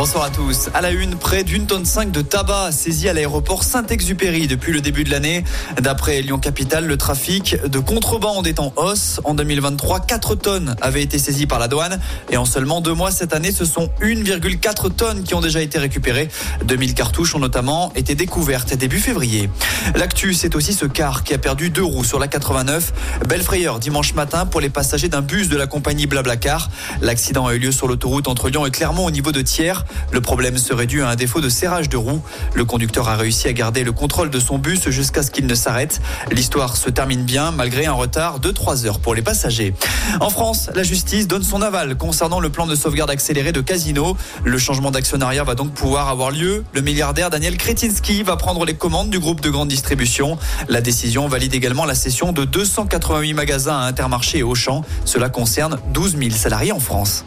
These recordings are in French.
Bonsoir à tous. À la une, près d'une tonne 5 de tabac saisi à l'aéroport Saint-Exupéry depuis le début de l'année. D'après Lyon Capital, le trafic de contrebande est en hausse. En 2023, 4 tonnes avaient été saisies par la douane. Et en seulement deux mois cette année, ce sont 1,4 tonnes qui ont déjà été récupérées. 2000 cartouches ont notamment été découvertes début février. L'actu, c'est aussi ce car qui a perdu deux roues sur la 89. Belle frayeur dimanche matin pour les passagers d'un bus de la compagnie Blablacar. L'accident a eu lieu sur l'autoroute entre Lyon et Clermont au niveau de Thiers. Le problème serait dû à un défaut de serrage de roue. Le conducteur a réussi à garder le contrôle de son bus jusqu'à ce qu'il ne s'arrête. L'histoire se termine bien malgré un retard de 3 heures pour les passagers. En France, la justice donne son aval concernant le plan de sauvegarde accéléré de Casino. Le changement d'actionnariat va donc pouvoir avoir lieu. Le milliardaire Daniel Kretinsky va prendre les commandes du groupe de grande distribution. La décision valide également la cession de 288 magasins à Intermarché et Auchan. Cela concerne 12 000 salariés en France.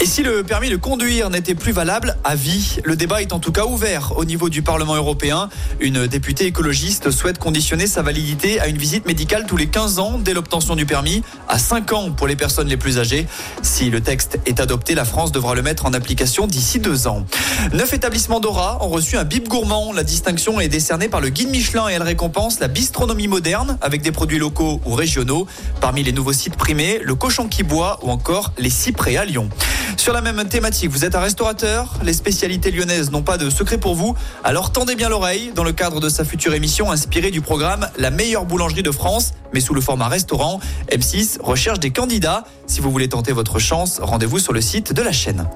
Et si le permis de conduire n'était plus valable à vie, le débat est en tout cas ouvert au niveau du Parlement européen. Une députée écologiste souhaite conditionner sa validité à une visite médicale tous les 15 ans dès l'obtention du permis, à 5 ans pour les personnes les plus âgées. Si le texte est adopté, la France devra le mettre en application d'ici deux ans. Neuf établissements d'Aura ont reçu un bip gourmand. La distinction est décernée par le guide Michelin et elle récompense la bistronomie moderne avec des produits locaux ou régionaux. Parmi les nouveaux sites primés, le cochon qui boit ou encore les cyprès à Lyon. Sur la même thématique, vous êtes un restaurateur, les spécialités lyonnaises n'ont pas de secret pour vous, alors tendez bien l'oreille dans le cadre de sa future émission inspirée du programme La meilleure boulangerie de France, mais sous le format restaurant. M6 recherche des candidats. Si vous voulez tenter votre chance, rendez-vous sur le site de la chaîne.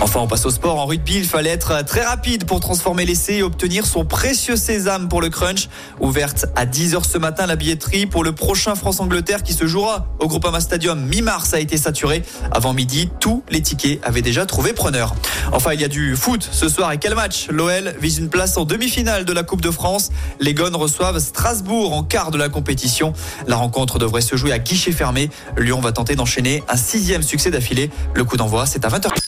Enfin, on passe au sport. En rugby, il fallait être très rapide pour transformer l'essai et obtenir son précieux sésame pour le crunch. Ouverte à 10h ce matin, la billetterie pour le prochain France-Angleterre qui se jouera au Groupama Stadium mi-mars a été saturée. Avant midi, tous les tickets avaient déjà trouvé preneur. Enfin, il y a du foot ce soir et quel match? L'OL vise une place en demi-finale de la Coupe de France. Les Gones reçoivent Strasbourg en quart de la compétition. La rencontre devrait se jouer à guichet fermé. Lyon va tenter d'enchaîner un sixième succès d'affilée. Le coup d'envoi, c'est à 20h.